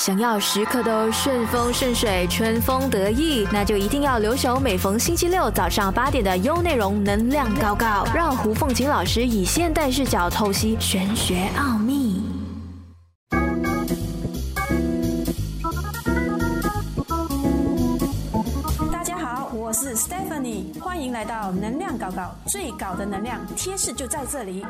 想要时刻都顺风顺水、春风得意，那就一定要留守每逢星期六早上八点的优内容能量高高，让胡凤琴老师以现代视角透析玄学奥秘。大家好，我是 Stephanie，欢迎来到能量高高，最高的能量贴士就在这里。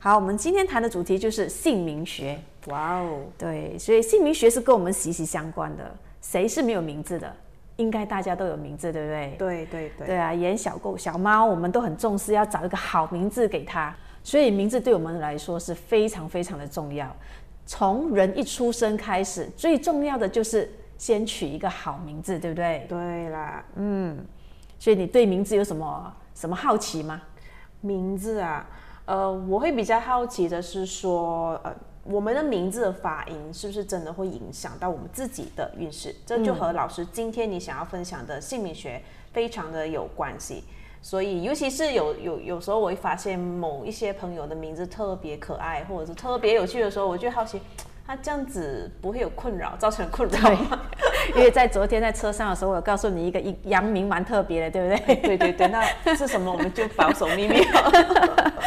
好，我们今天谈的主题就是姓名学。哇哦，对，所以姓名学是跟我们息息相关的。谁是没有名字的？应该大家都有名字，对不对？对对对，对啊，演小狗、小猫，我们都很重视要找一个好名字给它。所以名字对我们来说是非常非常的重要。从人一出生开始，最重要的就是先取一个好名字，对不对？对啦，嗯。所以你对名字有什么什么好奇吗？名字啊，呃，我会比较好奇的是说，呃，我们的名字的发音是不是真的会影响到我们自己的运势？这就和老师今天你想要分享的姓名学非常的有关系。所以，尤其是有有有时候，我会发现某一些朋友的名字特别可爱，或者是特别有趣的时候，我就好奇，他这样子不会有困扰，造成困扰吗？因为在昨天在车上的时候，我有告诉你一个一阳明蛮特别的，对不对？对对对，那是什么？我们就保守秘密。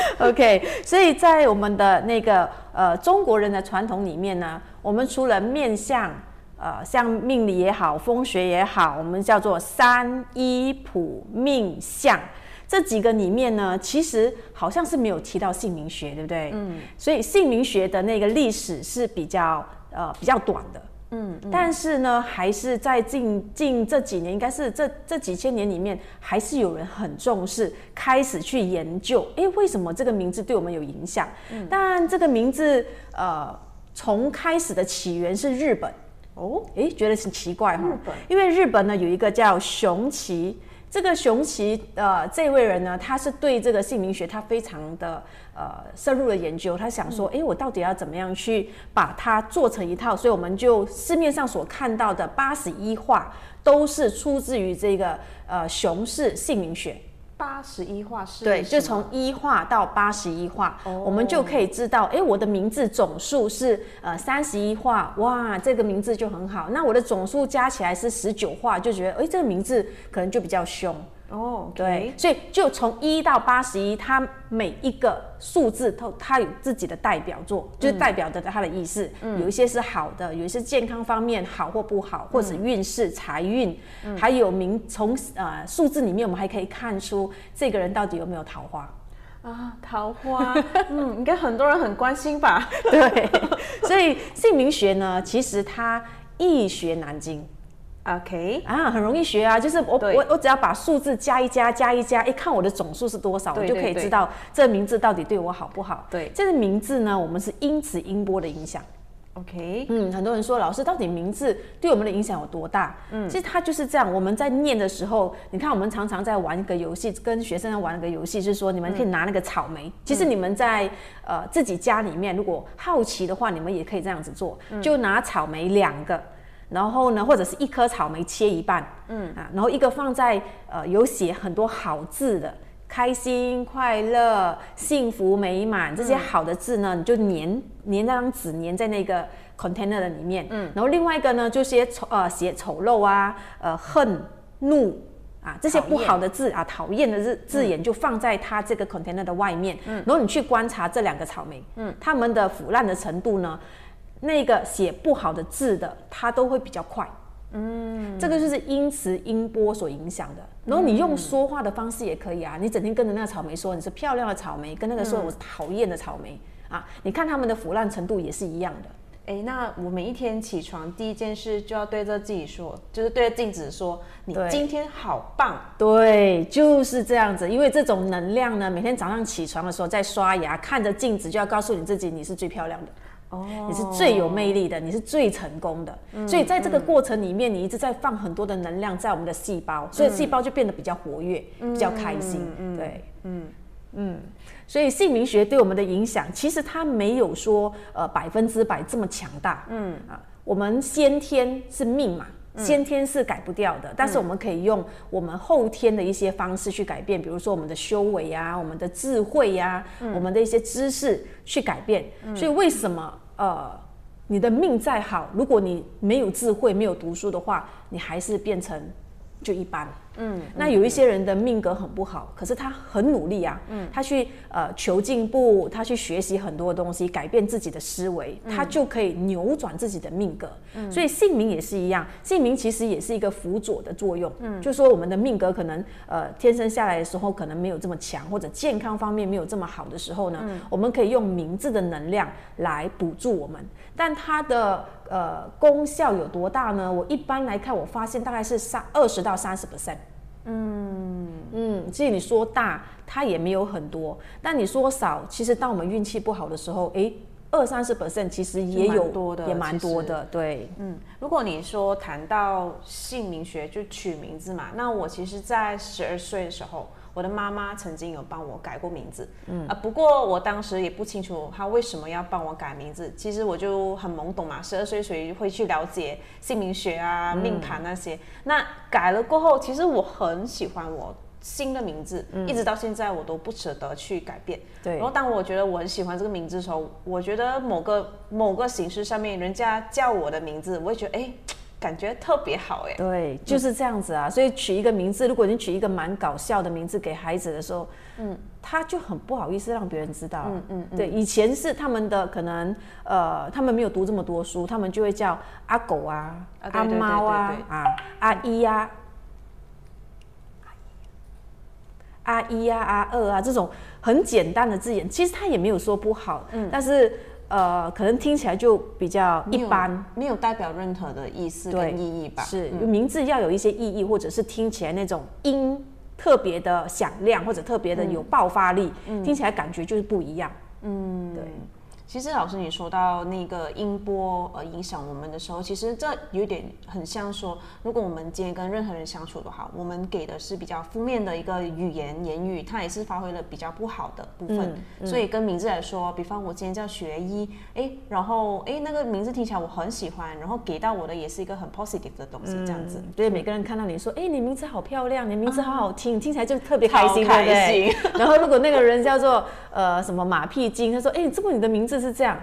OK，所以在我们的那个呃中国人的传统里面呢，我们除了面相，呃像命理也好，风水也好，我们叫做三一普命相这几个里面呢，其实好像是没有提到姓名学，对不对？嗯，所以姓名学的那个历史是比较呃比较短的。嗯，但是呢，还是在近近这几年，应该是这这几千年里面，还是有人很重视，开始去研究，诶，为什么这个名字对我们有影响？嗯，当然这个名字，呃，从开始的起源是日本，哦，诶，觉得很奇怪哈。因为日本呢有一个叫熊崎，这个熊奇呃这位人呢，他是对这个姓名学他非常的呃深入的研究，他想说，诶，我到底要怎么样去把它做成一套？所以我们就市面上所看到的八十一画都是出自于这个呃熊氏姓名学。八十一画是对，就从一画到八十一画，哦我们就可以知道，哎，我的名字总数是呃三十一画，哇，这个名字就很好。那我的总数加起来是十九画，就觉得，哎，这个名字可能就比较凶。哦，对，，所以就从一到八十一，它每一个数字都它有自己的代表作，就是代表着它的意思。有一些是好的，有一些健康方面好或不好，或者运势、财运，还有名从呃数字里面，我们还可以看出这个人到底有没有桃花。啊，桃花，嗯，应该很多人很关心吧？对，所以姓名学呢，其实它易学难精。OK，啊，很容易学啊，就是我我我只要把数字加一加加一加，一看我的总数是多少，我就可以知道这个名字到底对我好不好。对这个名字呢，我们是因此音波的影响。OK，嗯，很多人说老师到底名字对我们的影响有多大？嗯，其实它就是这样。我们在念的时候，你看我们常常在玩一个游戏，跟学生在玩一个游戏，就是说你们可以拿那个草莓。其实你们在呃自己家里面，如果好奇的话，你们也可以这样子做，就拿草莓两个。然后呢，或者是一颗草莓切一半，嗯。啊，然后一个放在呃有写很多好字的，开心、快乐、幸福、美满这些好的字呢，你就粘粘那张纸，粘在那个 container 的里面，嗯，然后另外一个呢，就写丑呃写丑陋啊，呃恨、怒。啊，这些不好的字啊，讨厌的字字眼就放在它这个 container 的外面，嗯，然后你去观察这两个草莓，嗯，它们的腐烂的程度呢，那个写不好的字的，它都会比较快。嗯，这个就是音词音波所影响的。然后你用说话的方式也可以啊，你整天跟着那个草莓说你是漂亮的草莓，跟那个说我是讨厌的草莓、啊，你看它们的腐烂程度也是一样的。哎，那我每一天起床第一件事就要对着自己说，就是对着镜子说，你今天好棒。对，就是这样子。因为这种能量呢，每天早上起床的时候在刷牙，看着镜子就要告诉你自己你是最漂亮的。哦，你是最有魅力的，你是最成功的。所以在这个过程里面，你一直在放很多的能量在我们的细胞，所以细胞就变得比较活跃，比较开心。对，嗯嗯。所以姓名学对我们的影响，其实它没有说呃百分之百这么强大。嗯啊，我们先天是命嘛，先天是改不掉的，但是我们可以用我们后天的一些方式去改变，比如说我们的修为啊，我们的智慧呀、我们的一些知识去改变。所以为什么呃，你的命再好，如果你没有智慧、没有读书的话，你还是变成就一般。嗯，那有一些人的命格很不好，可是他很努力啊，嗯，他去呃求进步，他去学习很多东西，改变自己的思维，他就可以扭转自己的命格。嗯，所以姓名也是一样，姓名其实也是一个辅佐的作用。嗯，就说我们的命格可能呃天生下来的时候可能没有这么强，或者健康方面没有这么好的时候呢，我们可以用名字的能量来补助我们，但他的呃功效有多大呢？我一般来看，我发现大概是三二十到三十 percent。嗯嗯，其实你说大，它也没有很多；但你说少，其实当我们运气不好的时候，诶，二三十 percent 其实也有多的，也蛮多的。对，嗯，如果你说谈到姓名学，就取名字嘛，那我其实，在十二岁的时候。我的妈妈曾经有帮我改过名字，嗯啊，不过我当时也不清楚她为什么要帮我改名字。其实我就很懵懂嘛，十二岁谁会去了解姓名学啊、命盘那些？那改了过后，其实我很喜欢我新的名字，一直到现在我都不舍得去改变。对。然后当我觉得我很喜欢这个名字的时候，我觉得某个某个形式上面人家叫我的名字，我会觉得哎。感觉特别好哎，对，就是这样子啊。所以取一个名字，如果你取一个蛮搞笑的名字给孩子的时候，嗯，他就很不好意思让别人知道。嗯嗯，对，以前是他们的可能，呃，他们没有读这么多书，他们就会叫阿狗啊、阿猫啊、啊阿一呀、阿一呀、阿二啊这种很简单的字眼，其实他也没有说不好，嗯，但是。呃，可能听起来就比较一般，没有代表任何的意思跟意义吧？是，名字要有一些意义，或者是听起来那种音特别的响亮，或者特别的有爆发力，听起来感觉就是不一样。嗯，对。其实老师，你说到那个音波呃影响我们的时候，其实这有点很像说，如果我们今天跟任何人相处的话，我们给的是比较负面的一个语言言语，它也是发挥了比较不好的部分。所以跟名字来说，比方我今天叫学医，哎，然后哎那个名字听起来我很喜欢，然后给到我的也是一个很 positive 的东西，这样子。对，每个人看到你说，哎，你名字好漂亮，你名字好好听，听起来就特别开心，对不对？然后如果那个人叫做呃什么马屁精，他说，哎，这不你的名字。是这样，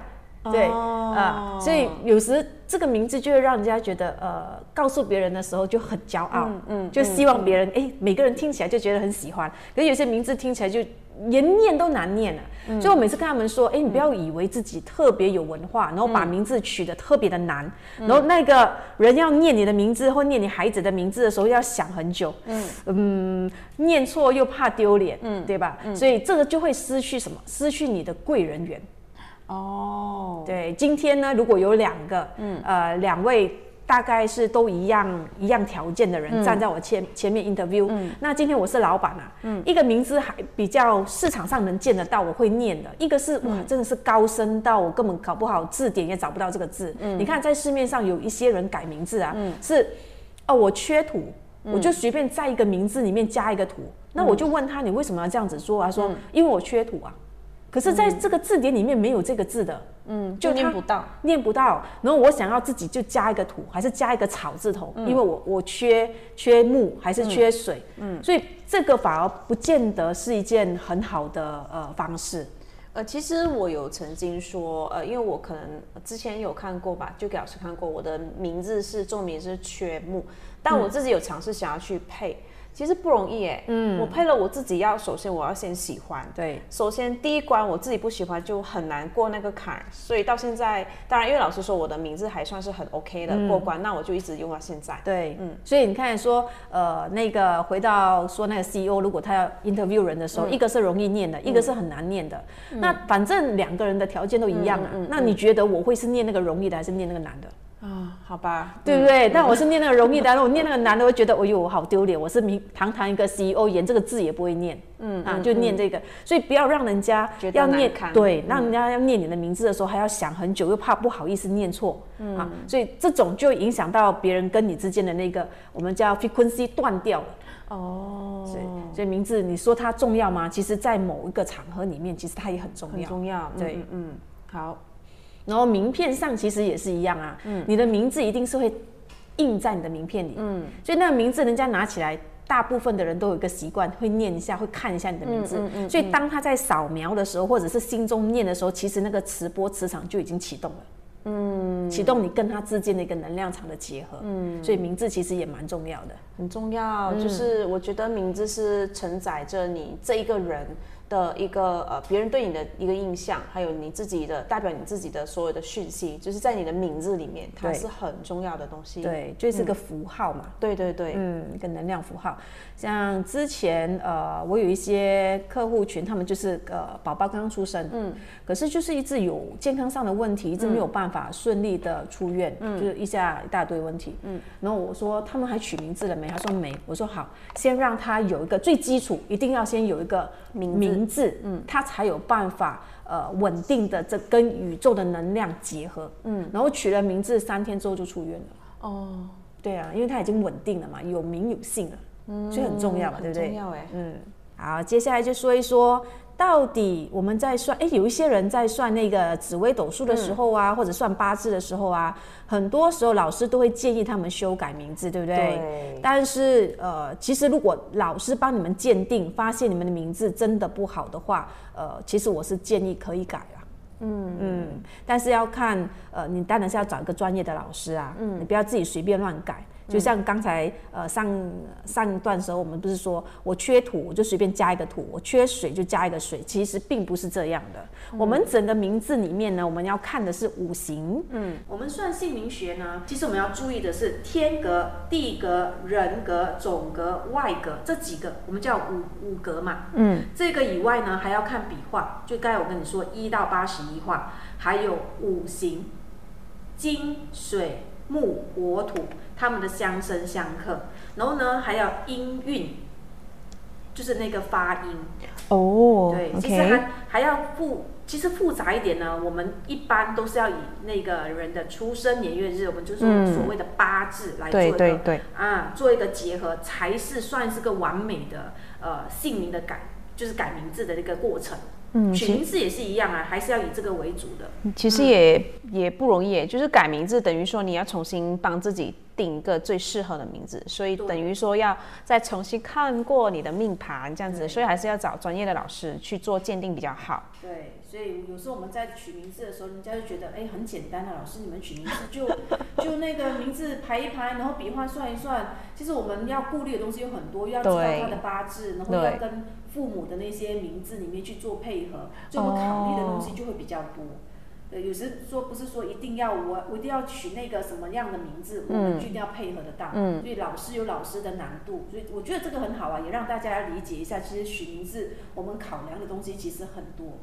对啊，所以有时这个名字就会让人家觉得，呃，告诉别人的时候就很骄傲，嗯，就希望别人，哎，每个人听起来就觉得很喜欢。可是有些名字听起来就连念都难念了，所以我每次跟他们说，哎，你不要以为自己特别有文化，然后把名字取得特别的难，然后那个人要念你的名字或念你孩子的名字的时候要想很久，嗯。嗯，念错又怕丢脸，嗯，对吧？所以这个就会失去什么？失去你的贵人缘。哦，对，今天呢，如果有两个，嗯，呃，两位大概是都一样一样条件的人站在我前前面 interview，嗯，那今天我是老板啊，嗯，一个名字还比较市场上能见得到，我会念的，一个是哇，真的是高深到我根本搞不好字典也找不到这个字，嗯，你看在市面上有一些人改名字啊，嗯，是，哦，我缺土，我就随便在一个名字里面加一个土，那我就问他，你为什么要这样子做？他说，因为我缺土啊。可是，在这个字典里面没有这个字的，嗯，就念不到，念不到。然后我想要自己就加一个土，还是加一个草字头，因为我我缺缺木，还是缺水，嗯，所以这个反而不见得是一件很好的呃方式。呃，其实我有曾经说，呃，因为我可能之前有看过吧，就给老师看过，我的名字是重名是缺木，但我自己有尝试想要去配。其实不容易哎，嗯，我配了我自己要，首先我要先喜欢，对，首先第一关我自己不喜欢就很难过那个坎，所以到现在，当然因为老师说我的名字还算是很 OK 的过关，那我就一直用到现在。对，嗯，所以你看说，呃，那个回到说那个 CEO，如果他要 interview 人的时候，一个是容易念的，一个是很难念的，那反正两个人的条件都一样啊，那你觉得我会是念那个容易的，还是念那个难的？啊，好吧，对不对？但我是念那个容易的，我念那个难的，我觉得，哎呦，我好丢脸。我是名堂堂一个 CEO，连这个字也不会念，嗯啊，就念这个。所以不要让人家要念，对，让人家要念你的名字的时候还要想很久，又怕不好意思念错，啊，所以这种就影响到别人跟你之间的那个我们叫 frequency 断掉了。哦，所以所以名字你说它重要吗？其实，在某一个场合里面，其实它也很重要，很重要。对，嗯，好。然后名片上其实也是一样啊，嗯，你的名字一定是会印在你的名片里。嗯，所以那个名字人家拿起来，大部分的人都有一个习惯，会念一下，会看一下你的名字。所以当他在扫描的时候，或者是心中念的时候，其实那个磁波磁场就已经启动了。嗯，启动你跟他之间的一个能量场的结合。嗯，所以名字其实也蛮重要的，很重要。就是我觉得名字是承载着你这一个人。的一个呃，别人对你的一个印象，还有你自己的代表你自己的所有的讯息，就是在你的名字里面，它是很重要的东西。对，就是个符号嘛。对对对，嗯，一个能量符号。像之前呃，我有一些客户群，他们就是呃，宝宝刚刚出生，嗯，可是就是一直有健康上的问题，一直没有办法顺利的出院，嗯，就是一下一大堆问题，嗯。然后我说他们还取名字了没？他说没。我说好，先让他有一个最基础，一定要先有一个名。名字，嗯，它才有办法，呃，稳定的这跟宇宙的能量结合，嗯，然后取了名字，三天之后就出院了。哦，对啊，因为它已经稳定了嘛，有名有姓了，嗯，所以很重要嘛，对不对？重要哎，嗯，好，接下来就说一说。到底我们在算，哎，有一些人在算那个紫微斗数的时候啊，或者算八字的时候啊，很多时候老师都会建议他们修改名字，对不对？对。但是呃，其实如果老师帮你们鉴定，发现你们的名字真的不好的话，呃，其实我是建议可以改啊。嗯嗯。但是要看，呃，你当然是要找一个专业的老师啊。嗯。你不要自己随便乱改。就像刚才呃上上一段时候，我们不是说我缺土，我就随便加一个土；我缺水就加一个水。其实并不是这样的。我们整个名字里面呢，我们要看的是五行。嗯，我们算姓名学呢，其实我们要注意的是天格、地格、人格、总格、外格这几个，我们叫五五格嘛。嗯，这个以外呢，还要看笔画。就刚才我跟你说一到八十一画，还有五行金水木火土。他们的相生相克，然后呢还要音韵，就是那个发音哦。对，其实还还要复，其实复杂一点呢。我们一般都是要以那个人的出生年月日，我们就是所谓的八字来做一个啊，做一个结合，才是算是个完美的呃姓名的改，就是改名字的一个过程。嗯，取名字也是一样啊，还是要以这个为主的。其实也也不容易，就是改名字等于说你要重新帮自己定一个最适合的名字，所以等于说要再重新看过你的命盘这样子，所以还是要找专业的老师去做鉴定比较好。对，所以有时候我们在取名字的时候，人家就觉得哎很简单啊，老师你们取名字就 就那个名字排一排，然后笔画算一算，其实我们要顾虑的东西有很多，要知道他的八字，然后要跟。父母的那些名字里面去做配合，所以我们考虑的东西就会比较多。对，有时说不是说一定要我我一定要取那个什么样的名字，我们就一定要配合得到。嗯。所以老师有老师的难度，所以我觉得这个很好啊，也让大家理解一下，其实取名字我们考量的东西其实很多。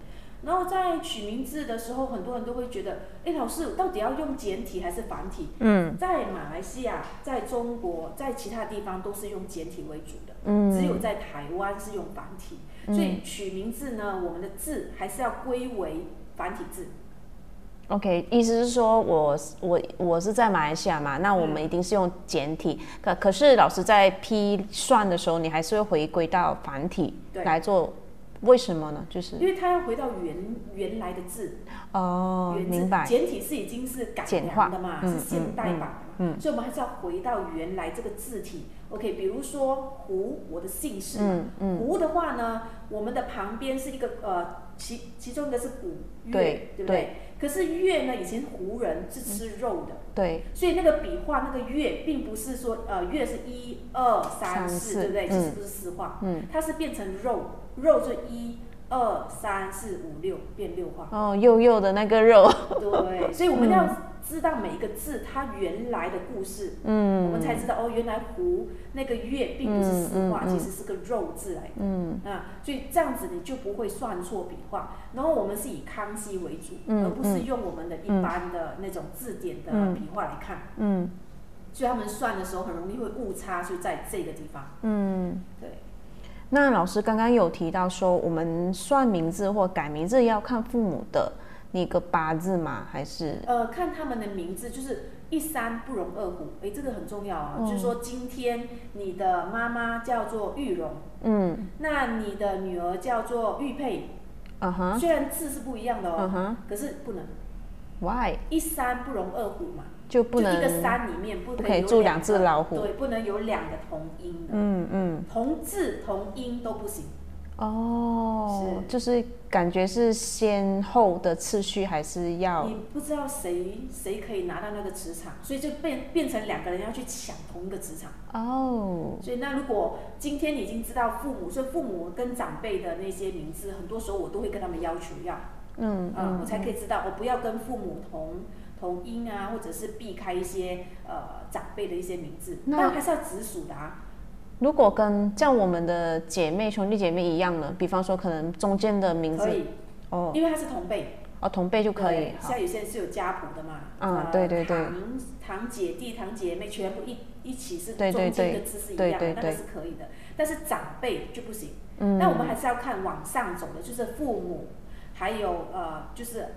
然后在取名字的时候，很多人都会觉得，哎，老师到底要用简体还是繁体？嗯。在马来西亚，在中国，在其他地方都是用简体为主的。嗯，只有在台湾是用繁体，所以取名字呢，我们的字还是要归为繁体字。OK，意思是说我我我是在马来西亚嘛，那我们一定是用简体。可可是老师在批算的时候，你还是会回归到繁体来做。为什么呢？就是因为它要回到原原来的字哦，明白。简体是已经是改良的嘛，是现代版的嘛，嗯，所以我们还是要回到原来这个字体。OK，比如说胡，我的姓氏嘛，胡的话呢，我们的旁边是一个呃，其其中一个是古月，对不对？可是月呢，以前胡人是吃肉的，对，所以那个笔画那个月，并不是说呃月是一二三四，对不对？其实不是四画，嗯，它是变成肉。肉就一二三四五六变六画哦，幼幼的那个肉。对，所以我们要知道每一个字它原来的故事，嗯，我们才知道哦，原来胡那个月并不是四画，其实是个肉字来的，嗯。啊，所以这样子你就不会算错笔画。然后我们是以康熙为主，而不是用我们的一般的那种字典的笔画来看，嗯，所以他们算的时候很容易会误差，就在这个地方，嗯，对。那老师刚刚有提到说，我们算名字或改名字要看父母的那个八字吗？还是？呃，看他们的名字，就是一山不容二虎。哎，这个很重要啊。就是说，今天你的妈妈叫做玉容，嗯，那你的女儿叫做玉佩，虽然字是不一样的哦，可是不能。Why 一山不容二虎嘛，就不能一个山里面不不可以住两只老虎对，不能有两个同音的，嗯嗯同字同音都不行。哦，是就是感觉是先后的次序还是要你不知道谁谁可以拿到那个磁场，所以就变变成两个人要去抢同一个磁场。哦所以那如果今天你已经知道父母，所以父母跟长辈的那些名字，很多时候我都会跟他们要求要，嗯嗯，我才可以知道，我不要跟父母同同音啊，或者是避开一些呃长辈的一些名字，那但还是要直属的啊。如果跟像我们的姐妹兄弟姐妹一样呢，比方说可能中间的名字，哦。因为他是同辈，哦同辈就可以像有些人是有家谱的嘛，嗯呃对对对。堂堂姐弟、堂姐妹全部一一起是中间对的字是一样的，那对对对个是可以的。但是长辈就不行，嗯。那我们还是要看往上走的，就是父母，还有呃就是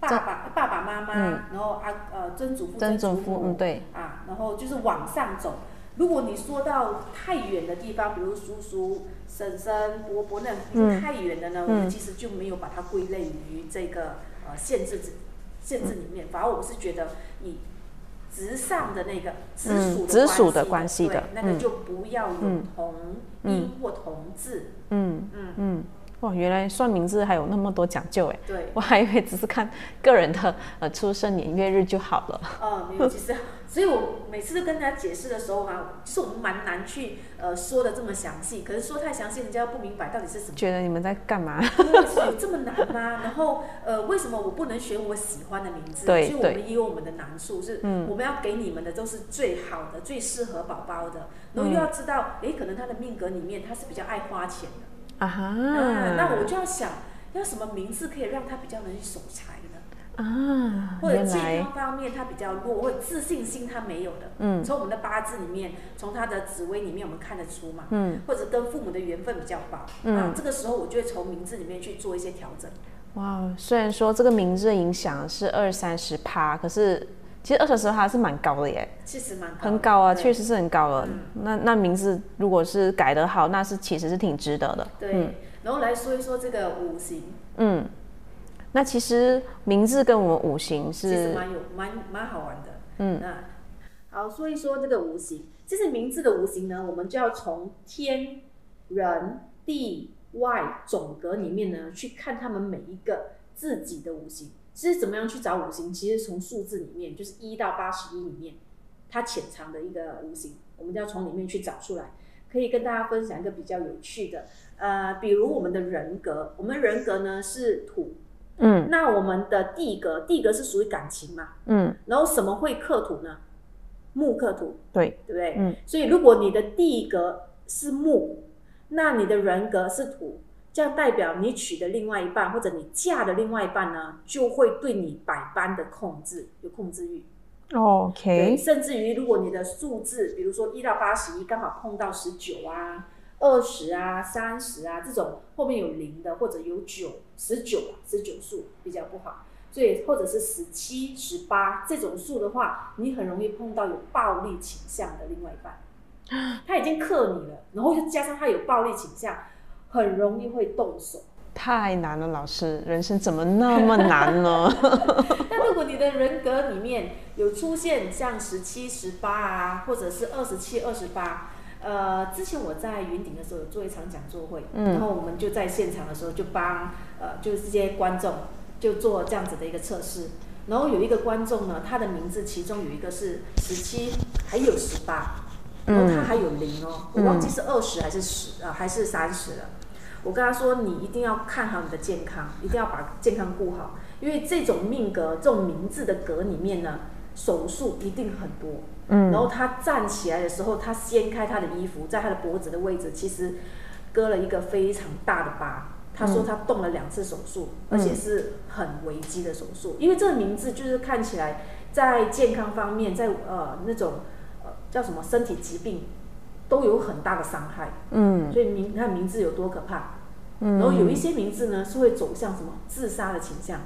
爸爸、爸爸妈妈，嗯。然后啊呃曾祖父、曾祖父嗯对。啊，然后就是往上走。如果你说到太远的地方，比如叔叔、婶婶、伯伯那嗯。太远的呢，我们其实就没有把它归类于这个呃限制之限制里面。反而我是觉得你直上的那个直属直属的关关系的。那个嗯。就不要有嗯。同音或同字。嗯嗯。嗯，哇，原来算名字还有那么多讲究哎，对，我还以为只是看个人的呃出生年月日就好了。呃，没有，其实，所以我每次都跟人家解释的时候啊，其实我们蛮难去呃说的这么详细，可是说太详细，人家又不明白到底是什么。觉得你们在干嘛？有这么难吗？然后呃，为什么我不能选我喜欢的名字？对所以我们也有我们的难处，是嗯我们要给你们的都是最好的、最适合宝宝的，然后嗯又要知道，诶，可能他的命格里面他是比较爱花钱的，啊哈，啊，那我就要想要什么名字可以让他比较能去守财的。啊，或者健康方面他比较弱，或者自信心他没有的，嗯。从我们的八字里面，从他的紫微里面我们看得出嘛，嗯，或者跟父母的缘分比较薄，嗯。啊，这个时候我就会从名字里面去做一些调整。哇，虽然说这个名字的影响是二三十趴，可是其实二三十趴是蛮高的耶，其实蛮很高啊，确实是很高了。那那名字如果是改得好，那是其实是挺值得的。对，然后来说一说这个五行，嗯，那其实名字跟我们五行是其实是蛮有蛮蛮好玩的。嗯那好说一说这个五行，这是名字的五行呢，我们就要从天、人、地、外总格里面呢去看他们每一个自己的五行。其实怎么样去找五行？其实从数字里面，就是一到八十一里面，它潜藏的一个五行，我们就要从里面去找出来。可以跟大家分享一个比较有趣的，呃，比如我们的人格，我们人格呢是土，嗯那我们的地格，地格是属于感情嘛，嗯然后什么会克土呢？木克土，对，对不对？嗯所以如果你的地格是木，那你的人格是土，这样代表你娶的另外一半或者你嫁的另外一半呢，就会对你百般的控制，有控制欲。，OK，甚至于如果你的数字，比如说一到八十一，刚好碰到十九啊、二十啊、三十啊这种后面有零的，或者有九、十九啊、十九数比较不好。所以或者是十七、十八这种数的话，你很容易碰到有暴力倾向的另外一半，他已经克你了，然后又加上他有暴力倾向，很容易会动手。太难了，老师，人生怎么那么难呢？那如果你的人格里面有出现像十七、十八啊，或者是二十七、二十八，呃，之前我在云顶的时候有做一场讲座会，嗯。然后我们就在现场的时候就帮呃，就是这些观众就做这样子的一个测试，然后有一个观众呢，他的名字其中有一个是十七，还有十八，然后他还有零哦，我忘记是二十还是十啊、呃、还是三十了。我跟他说，你一定要看好你的健康，一定要把健康顾好，因为这种命格、这种名字的格里面呢，手术一定很多。嗯然后他站起来的时候，他掀开他的衣服，在他的脖子的位置，其实割了一个非常大的疤。他说他动了两次手术，而且是很危机的手术，因为这个名字就是看起来在健康方面，在呃那种呃叫什么身体疾病都有很大的伤害。嗯所以名你看名字有多可怕。嗯然后有一些名字呢是会走向什么自杀的倾向，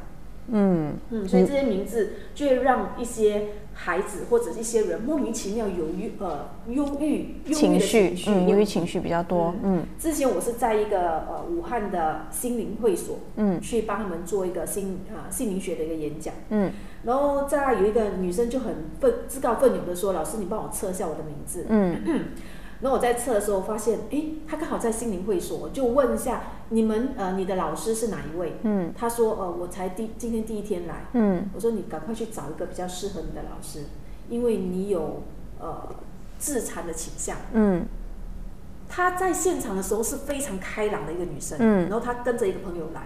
嗯嗯，所以这些名字就会让一些孩子或者一些人莫名其妙有郁呃忧郁忧郁情的绪情，绪嗯，忧郁情绪比较多，嗯。之前我是在一个呃武汉的心灵会所，嗯，去帮他们做一个心啊、心灵学的一个演讲，嗯，然后再有一个女生就很愤自告奋勇的说：“老师，你帮我测一下我的名字。” 嗯然后我在测的时候发现，诶，他刚好在心灵会所，我就问一下你们呃你的老师是哪一位？嗯她说：“呃，我才第今天第一天来。”嗯我说：“你赶快去找一个比较适合你的老师，因为你有呃自残的倾向。”嗯她在现场的时候是非常开朗的一个女生，嗯然后她跟着一个朋友来，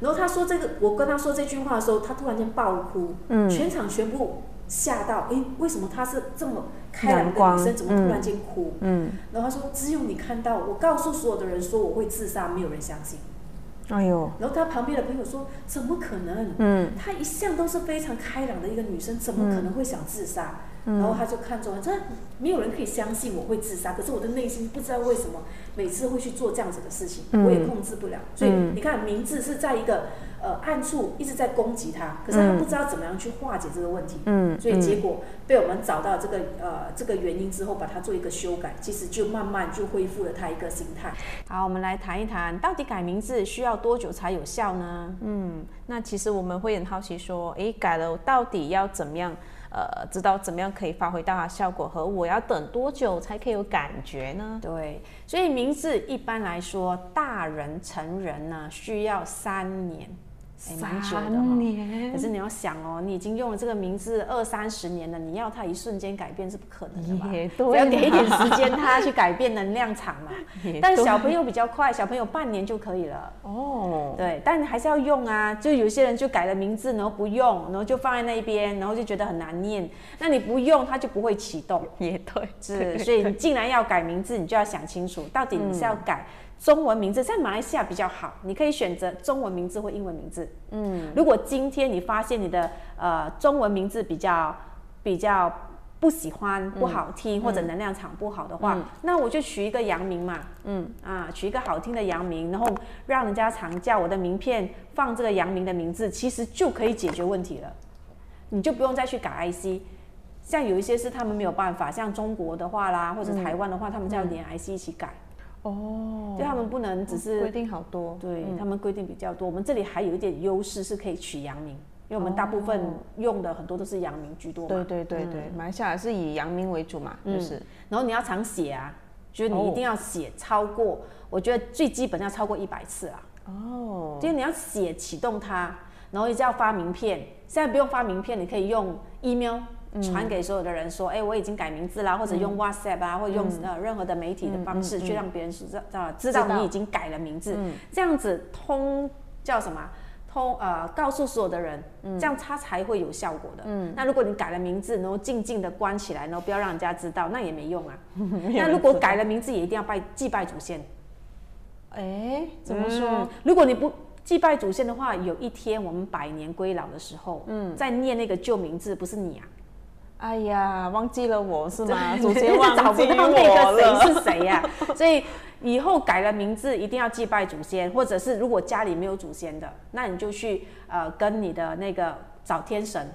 然后她说这个，我跟她说这句话的时候，她突然间爆哭，嗯全场全部吓到，诶，为什么她是这么开朗的女生，怎么突然间哭？嗯，然后她说，只有你看到，我告诉所有的人说我会自杀，没有人相信。哎呦，然后她旁边的朋友说，怎么可能？嗯她一向都是非常开朗的一个女生，怎么可能会想自杀？然后他就看中了，这没有人可以相信我会自杀，可是我的内心不知道为什么每次会去做这样子的事情，嗯我也控制不了。所以嗯你看，名字是在一个呃暗处一直在攻击他，可是他嗯不知道怎么样去化解这个问题。嗯，所以结果被我们找到这个呃这个原因之后，把它做一个修改，其实就慢慢就恢复了他一个心态。好，我们来谈一谈，到底改名字需要多久才有效呢？嗯，那其实我们会很好奇说，诶，改了到底要怎么样？呃，知道怎么样可以发挥到它效果，和我要等多久才可以有感觉呢？对，所以名字一般来说，大人成人呢需要三年，哎，蛮久的可是你要想哦，你已经用了这个名字二三十年了，你要它一瞬间改变是不可能的吧？也只要给一点时间，它去改变能量场嘛。但小朋友比较快，小朋友半年就可以了。哦，对，但还是要用啊。就有些人就改了名字，然后不用，然后就放在那边，然后就觉得很难念。那你不用，它就不会启动。也对，是，所以你既然要改名字，你就要想清楚，到底你是要改中文名字，在马来西亚比较好，你可以选择中文名字或英文名字。嗯，如果今天你发现你的呃中文名字比较比较不喜欢、不好听，或者能量场不好的话，那我就取一个洋名嘛。嗯，啊，取一个好听的洋名，然后让人家常叫我的名片放这个洋名的名字，其实就可以解决问题了。你就不用再去改 IC。像有一些是他们没有办法，像中国的话啦，或者台湾的话，他们就要连 IC 一起改，哦，就他们不能只是规定好多，对他们规定比较多。我们这里还有一点优势是可以取阳名，因为我们大部分用的很多都是阳名居多嘛。对对对对，马来西亚是以阳明为主嘛，就是然后你要常写啊，就是你一定要写超过，我觉得最基本要超过一百次啊。哦，就是你要写启动它，然后一直要发名片。现在不用发名片，你可以用 email 传给所有的人说，哎、我已经改名字啦，或者用 WhatsApp 啊，或者用呃任何的媒体的方式去让别人知道呃知道你已经改了名字，这样子通叫什么？通呃告诉所有的人，这样它才会有效果的。嗯那如果你改了名字，然后静静的关起来，然后不要让人家知道，那也没用啊。那如果改了名字，也一定要拜祭拜祖先。哎，怎么说？嗯如果你不祭拜祖先的话，有一天我们百年归老的时候，嗯，在念那个旧名字，不是你啊，哎呀，忘记了我是吗？对祖先忘找不记到那我个谁。是谁呀、所以以后改了名字，一定要祭拜祖先，或者是如果家里没有祖先的，那你就去呃跟你的那个找天神。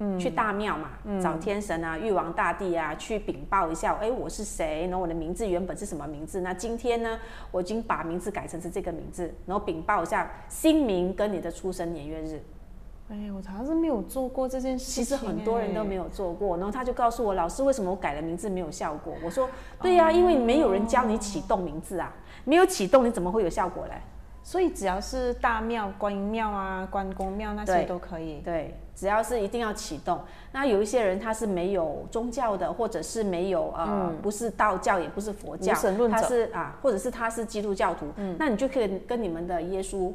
嗯去大庙嘛，找天神啊、玉皇大帝啊，去禀报一下，哎，我是谁？然后我的名字原本是什么名字？那今天呢，我已经把名字改成是这个名字，然后禀报一下姓名跟你的出生年月日。哎，我好像是没有做过这件事其。实很多人都没有。做过，然后他就告诉我，老师为什么我改了名字没有效果？我说，对呀、因为没有人教你启动名字啊，没有启动你怎么会有效果嘞？所以只要是大庙、观音庙啊、关公庙那些都可以。对，只要是一定要启动。那有一些人他是没有宗教的，或者是没有呃，不是道教，也不是佛教，他是啊，或者是他是基督教徒，嗯那你就可以跟你们的耶稣。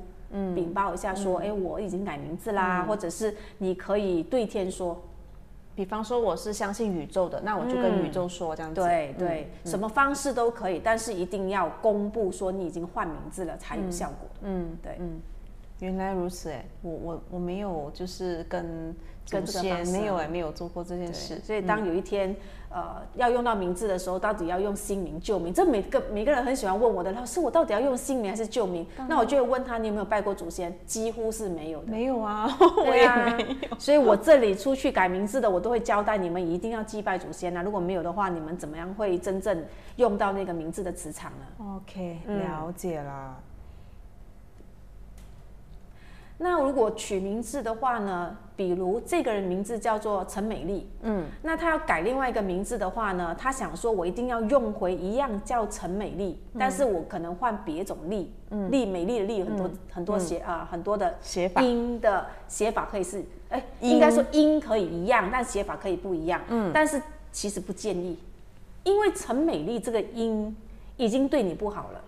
禀报一下说，哎、我已经改名字啦，或者是你可以对天说，比方说我是相信宇宙的，那我就跟宇宙说这样子。对对，什么方式都可以，但是一定要公布说你已经换名字了才有效果。嗯，对，嗯。原来如此哎，我我我没有就是跟跟这个方式。没有哎，没有做过这件事。所以当有一天，呃，要用到名字的时候，到底要用新名旧名？这每个每个人很喜欢问我的老师，我到底要用新名还是旧名？那我就会问他，你有没有拜过祖先？几乎是没有的。没有啊，我也没有。，所以我这里出去改名字的，我都会交代你们一定要祭拜祖先啊。如果没有的话，你们怎么样会真正用到那个名字的磁场呢？OK，嗯了解了。那如果取名字的话呢，比如这个人名字叫做陈美丽，嗯，那他要改另外一个名字的话呢，他想说我一定要用回一样叫陈美丽，但是我可能换别种丽，嗯，丽美丽的丽很多、很多写啊、很多的写法。音的写法可以是，哎、音。应该说音可以一样，但写法可以不一样，嗯，但是其实不建议，因为陈美丽这个音已经对你不好了。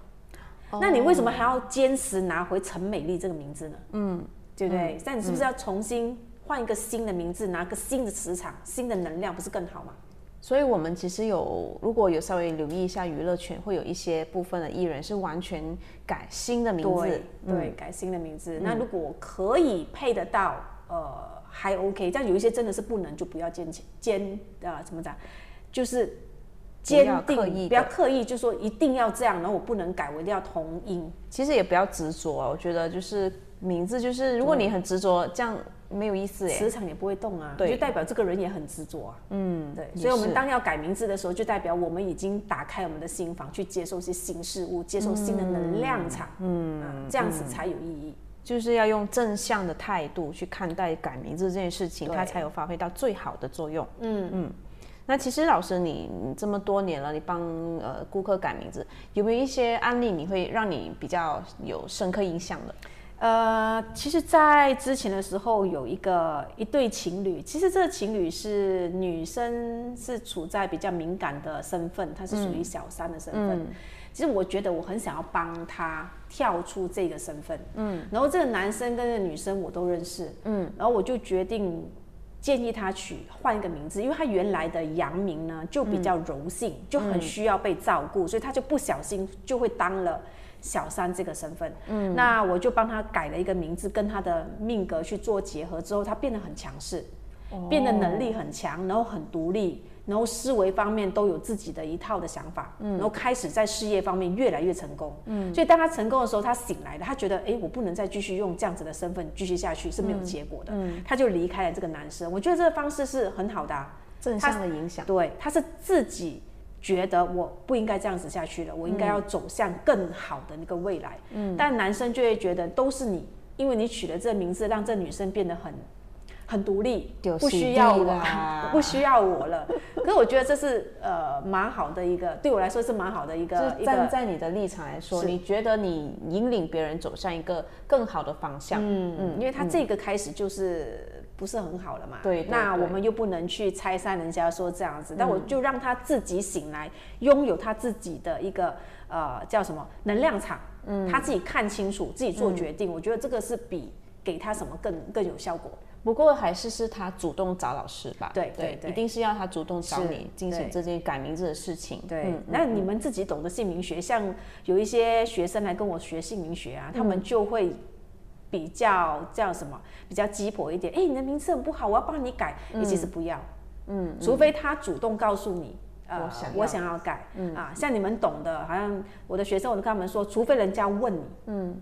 那你为什么还要坚持拿回陈美丽这个名字呢？嗯，对不对？那、你是不是要重新换一个新的名字，拿个新的磁场、新的能量，不是更好吗？所以，我们其实有，如果有稍微留意一下娱乐圈，会有一些部分的艺人是完全改新的名字对，，对，改新的名字。那如果可以配得到，呃，还 OK。但有一些真的是不能，就不要坚坚啊，怎么讲？就是坚不要刻意定，不要刻意，就说一定要这样，然后我不能改，我一定要同音。其实也不要执着啊。我觉得就是名字，就是如果你很执着，这样没有意思哎。磁场也不会动啊，对就代表这个人也很执着啊。嗯，对，所以我们当要改名字的时候，就代表我们已经打开我们的心房，去接受一些新事物，接受新的能量场，嗯，这样子才有意义。就是要用正向的态度去看待改名字这件事情，它才有发挥到最好的作用。嗯嗯。那其实老师你，你这么多年了，你帮呃顾客改名字，有没有一些案例你会让你比较有深刻印象的？呃，其实，在之前的时候，有一个一对情侣，其实这个情侣是女生是处在比较敏感的身份，她是属于小三的身份。其实我觉得我很想要帮她跳出这个身份，嗯，然后这个男生跟这个女生我都认识，嗯，然后我就决定建议他取换一个名字，因为他原来的阳明呢就比较柔性，就很需要被照顾，所以他就不小心就会当了小三这个身份。嗯，那我就帮他改了一个名字，跟他的命格去做结合之后，他变得很强势，变得能力很强，然后很独立。然后思维方面都有自己的一套的想法，然后开始在事业方面越来越成功。嗯，所以当他成功的时候，他醒来了，他觉得，哎，我不能再继续用这样子的身份继续下去是没有结果的。嗯，他就离开了这个男生。我觉得这个方式是很好的、啊，正向的影响。对，他是自己觉得我不应该这样子下去了，我应该要走向更好的那个未来。嗯，但男生就会觉得都是你，因为你取了这个名字，让这女生变得很。很独立，不需要我，不需要我了。可是我觉得这是呃蛮好的一个，对我来说是蛮好的一个就是站在你的立场来说，你觉得你引领别人走向一个更好的方向，嗯嗯，因为他这个开始就是不是很好了嘛。对那我们又不能去拆散人家说这样子，但我就让他自己醒来，拥有他自己的一个呃叫什么能量场，嗯，他自己看清楚，自己做决定。我觉得这个是比给他什么更更有效果。不过还是是他主动找老师吧，对对对一定是要他主动找你进行这件改名字的事情。对，嗯那你们自己懂得姓名学，像有一些学生来跟我学姓名学啊，他嗯们就会比较叫什么，比较鸡婆一点。哎、你的名字很不好，我要帮你改。你其实不要，嗯，除非他主动告诉你。呃我想要。我想要改，啊，像你们懂的，好像我的学生，我都跟他们说，除非人家问你，嗯，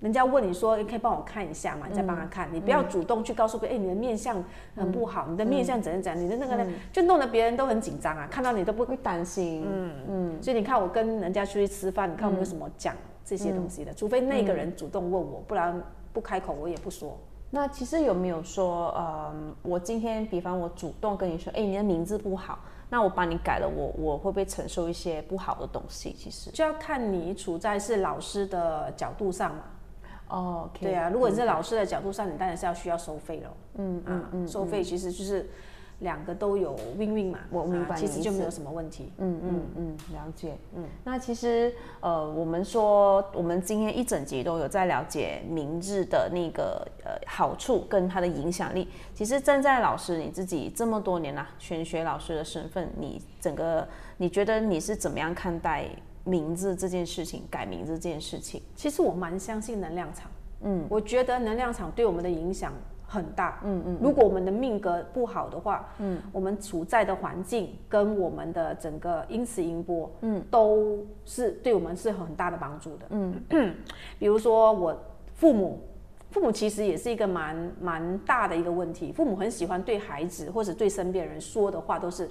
人家问你说，你可以帮我看一下嘛，你再帮他看，你不要主动去告诉别人，哎、你的面相很不好，你的面相怎样怎样，你的那个呢，就弄得别人都很紧张啊，看到你都不会担心，嗯嗯所以你看，我跟人家出去吃饭，你看我们有什么讲这些东西的？除非那个人主动问我，不然不开口我也不说。那其实有没有说，呃，我今天比方我主动跟你说，哎，你的名字不好，那我帮你改了，我我会不会承受一些不好的东西？其实，就要看你处在是老师的角度上嘛。哦对啊，如果你是老师的角度上，你当然是要需要收费了。嗯嗯嗯，收费其实就是两个都有 win win 嘛。我明白啊其实就没有什么问题。嗯嗯嗯，了解。嗯，那其实呃，我们说我们今天一整集都有在了解明日的那个呃好处跟它的影响力。其实站在老师你自己这么多年啦、玄学老师的身份，你整个你觉得你是怎么样看待名字这件事情，改名字这件事情？其实我蛮相信能量场。嗯，我觉得能量场对我们的影响很大。嗯嗯，如果我们的命格不好的话，嗯，我们处在的环境跟我们的整个音磁音波，嗯，都是对我们是很大的帮助的。嗯，比如说我父母。父母其实也是一个蛮蛮大的一个问题。父母很喜欢对孩子或者对身边人说的话都是：“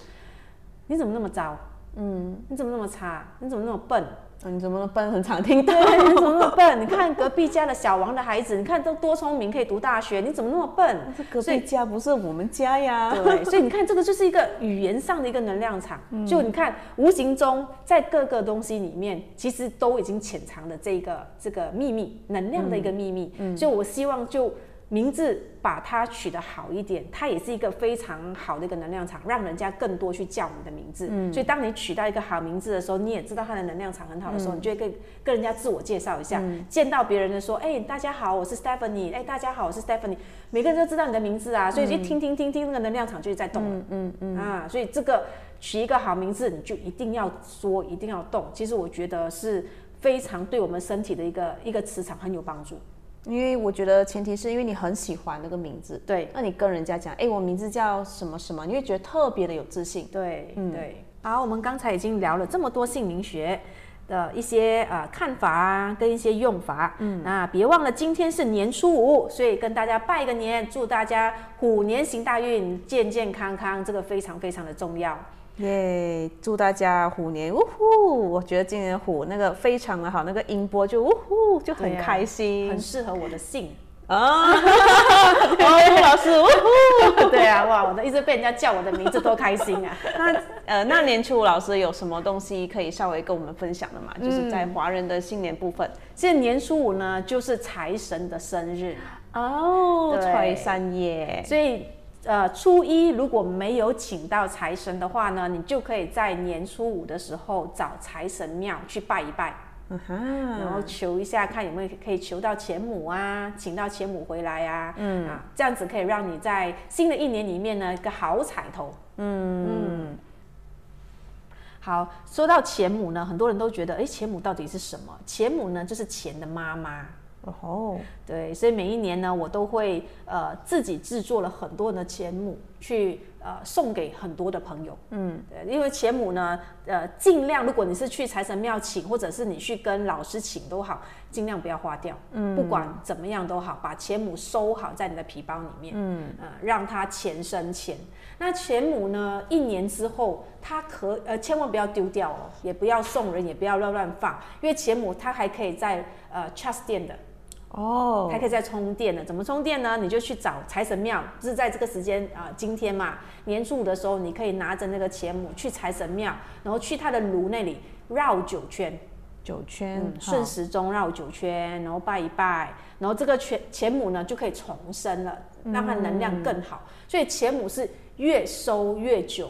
你怎么那么糟？嗯，你怎么那么差？你怎么那么笨？”你怎么那么笨？很常听到。你怎么那么笨？你看隔壁家的小王的孩子，你看都多聪明，可以读大学，你怎么那么笨？这隔壁家不是我们家呀。对，所以你看这个就是一个语言上的一个能量场。就你看，无形中在各个东西里面，其实都已经潜藏的这个这个秘密，能量的一个秘密。嗯所以我希望就。名字把它取得好一点，它也是一个非常好的一个能量场，让人家更多去叫你的名字。嗯，所以当你取到一个好名字的时候，你也知道它的能量场很好的时候，你就会跟跟人家自我介绍一下。见到别人的说，哎，大家好，我是 Stephanie。哎，大家好，我是 Stephanie。每个人都知道你的名字啊，所以就听听听听，那个能量场就是在动了。嗯嗯啊，所以这个取一个好名字，你就一定要说，一定要动。其实我觉得是非常对我们身体的一个一个磁场很有帮助。因为我觉得前提是因为你很喜欢那个名字，对，那你跟人家讲，哎，我名字叫什么什么，你会觉得特别的有自信，对，嗯，对。好，我们刚才已经聊了这么多姓名学的一些呃看法啊，跟一些用法，嗯，那别忘了今天是年初五，所以跟大家拜个年，祝大家虎年行大运，健健康康，这个非常非常的重要。耶！祝大家虎年呜呼！我觉得今年虎那个非常的好，那个音波就呜呼就很开心，很适合我的姓啊！哦，老师呜呼！对啊，哇！我的一直被人家叫我的名字，多开心啊！那呃，那年初五老师有什么东西可以稍微跟我们分享的吗？就是在华人的新年部分，其实年初五呢，就是财神的生日哦，财神爷，所以。呃，初一如果没有请到财神的话呢，你就可以在年初五的时候找财神庙去拜一拜，然后求一下，看有没有可以求到钱母啊，请到钱母回来啊，嗯啊，这样子可以让你在新的一年里面呢一个好彩头。嗯嗯。好，说到钱母呢，很多人都觉得，哎，钱母到底是什么？钱母呢，就是钱的妈妈。哦，对，所以每一年呢，我都会呃自己制作了很多的钱母，去呃送给很多的朋友。嗯，对，因为钱母呢，呃，尽量如果你是去财神庙请，或者是你去跟老师请都好，尽量不要花掉。嗯，不管怎么样都好，把钱母收好在你的皮包里面。嗯，呃，让它钱生钱。那钱母呢，一年之后，它可呃千万不要丢掉哦，也不要送人，也不要乱乱放，因为钱母它还可以在呃 trust 店的。哦，还可以再充电的，怎么充电呢？你就去找财神庙，就是在这个时间啊，今天嘛，年初五的时候，你可以拿着那个钱母去财神庙，然后去他的炉那里绕九圈，九圈顺时钟绕九圈，然后拜一拜，然后这个钱钱母呢就可以重生了，让它能量更好。所以钱母是越收越久，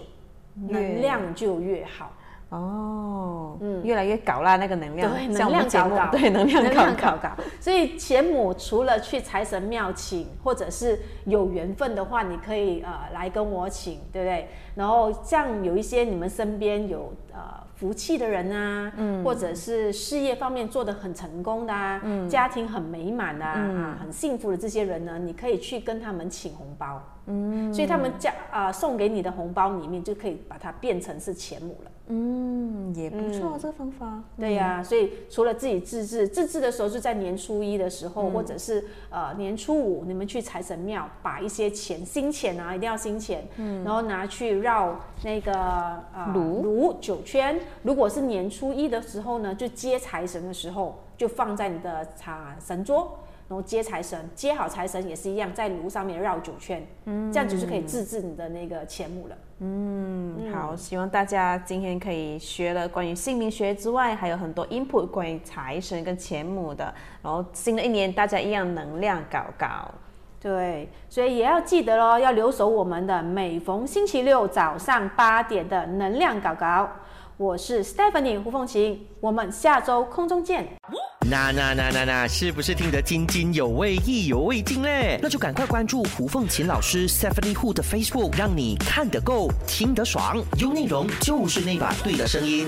能量就越好。哦，嗯，越来越搞啦，那个能量，对，能量搞搞，对，能量搞搞搞。所以钱母除了去财神庙请，或者是有缘分的话，你可以呃来跟我请，对不对？然后像有一些你们身边有呃福气的人啊，嗯，或者是事业方面做的很成功的啊，嗯，家庭很美满的啊，很幸福的这些人呢，你可以去跟他们请红包，嗯，所以他们家啊送给你的红包里面就可以把它变成是钱母了。嗯，也不错，这个方法。对呀，所以除了自己自制，自制的时候就在年初一的时候，或者是呃年初五，你们去财神庙把一些钱，新钱啊，一定要新钱，嗯，然后拿去绕那个啊炉炉九圈。如果是年初一的时候呢，就接财神的时候，就放在你的茶神桌。然后接财神，接好财神也是一样，在炉上面绕九圈，嗯，这样子就可以自制你的那个钱母了。嗯，好，希望大家今天可以学了关于姓名学之外，还有很多 input 关于财神跟钱母的。然后新的一年，大家一样能量搞搞。对，所以也要记得喽，要留守我们的每逢星期六早上八点的能量搞搞。我是 Stephanie 胡凤琴，我们下周空中见。那那那那那，是不是听得津津有味、意犹未尽嘞？那就赶快关注胡凤琴老师 Stephanie Hu 的 Facebook，让你看得够、听得爽，有内容就是那把对的声音。